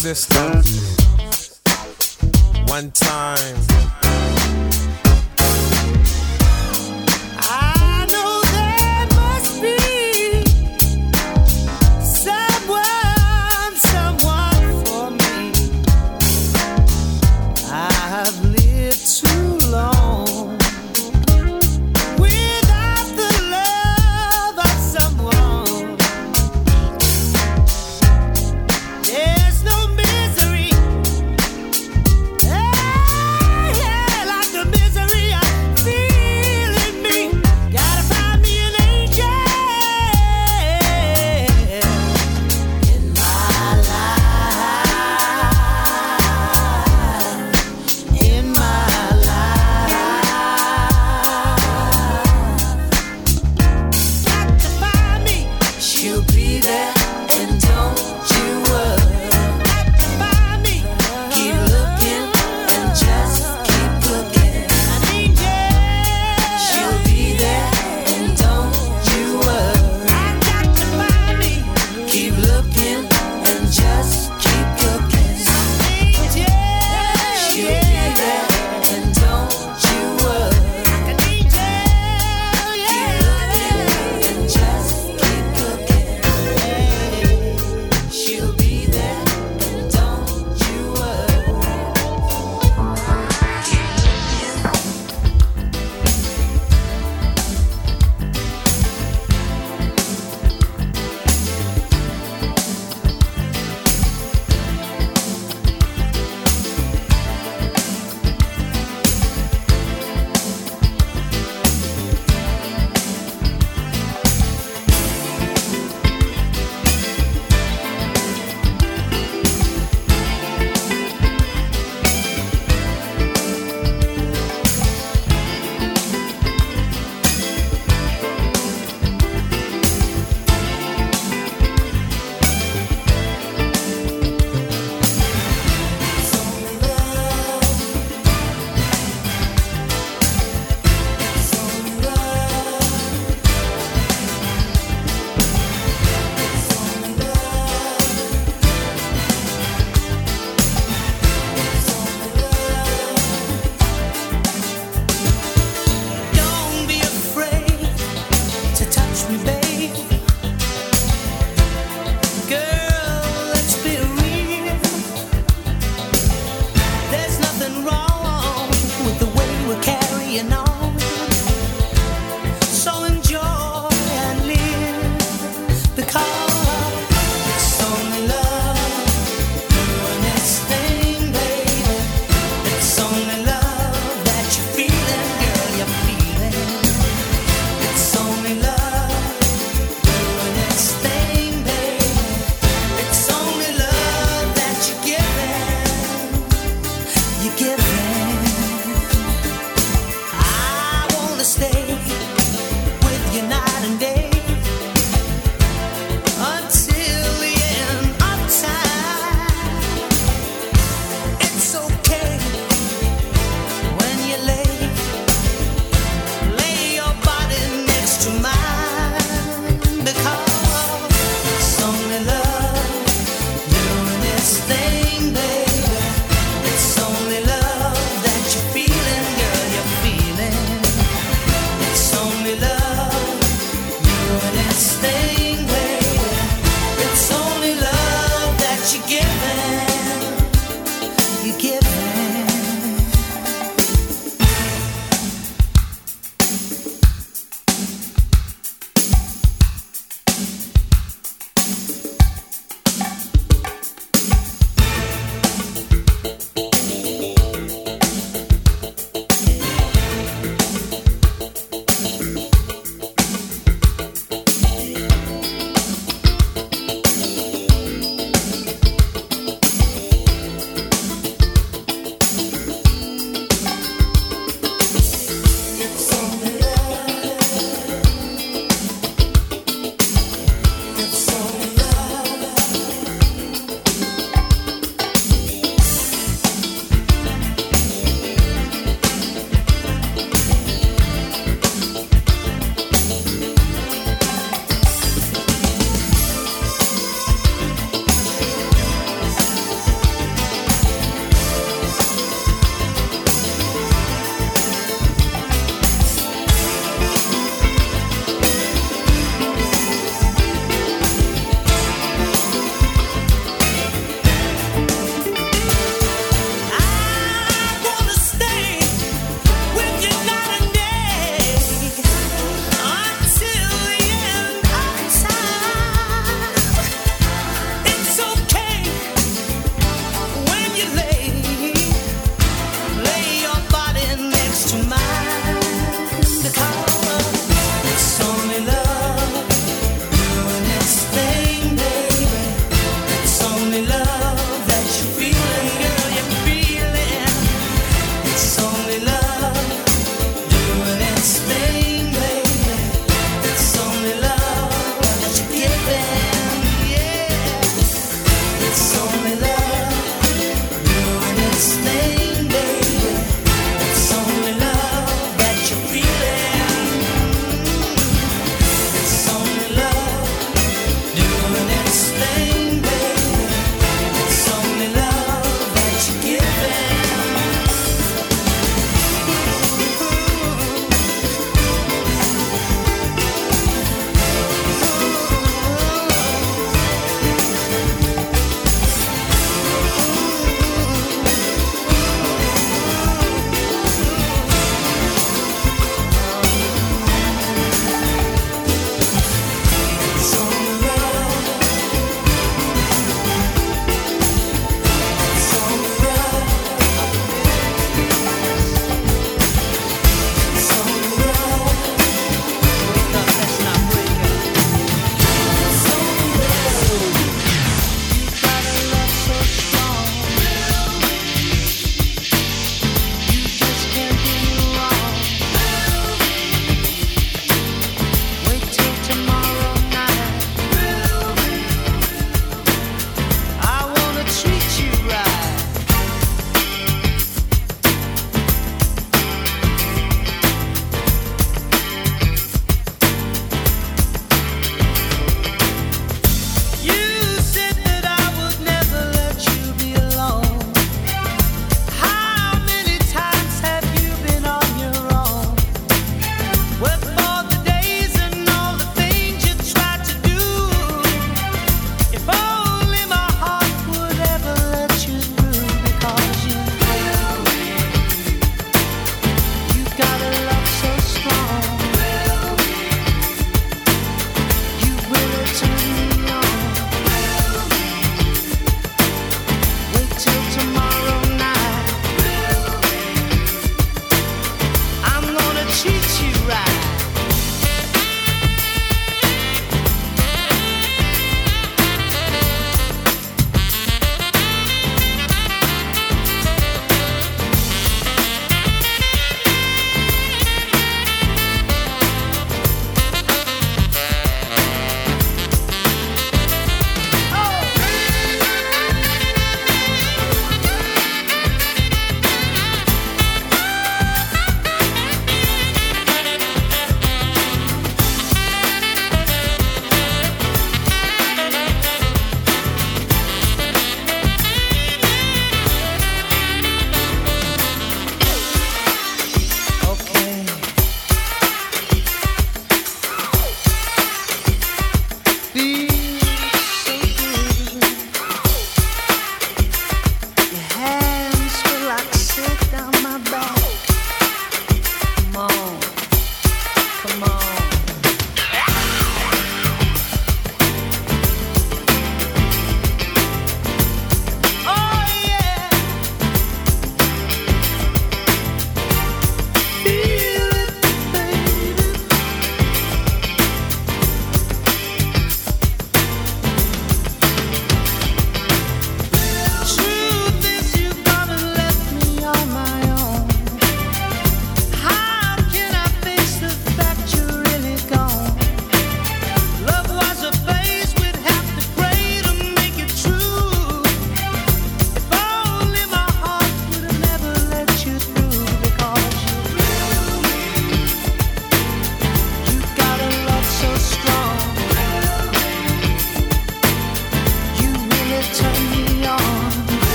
system. One time.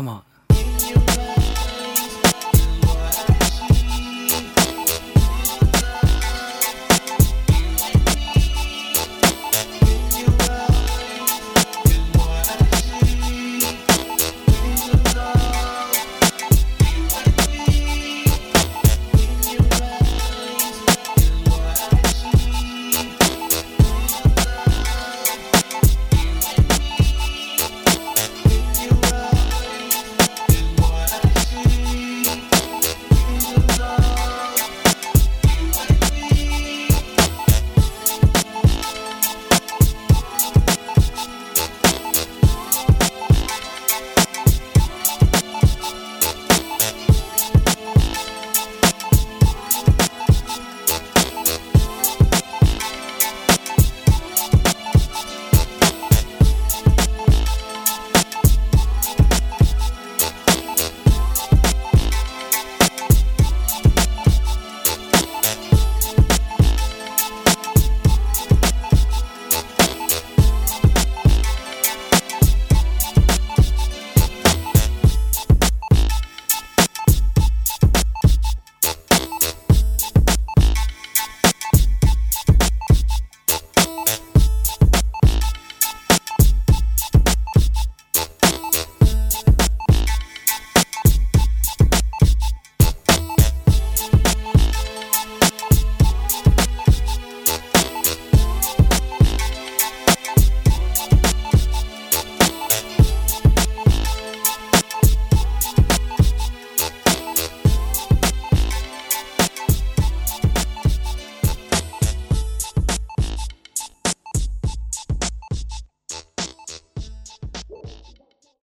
Come on.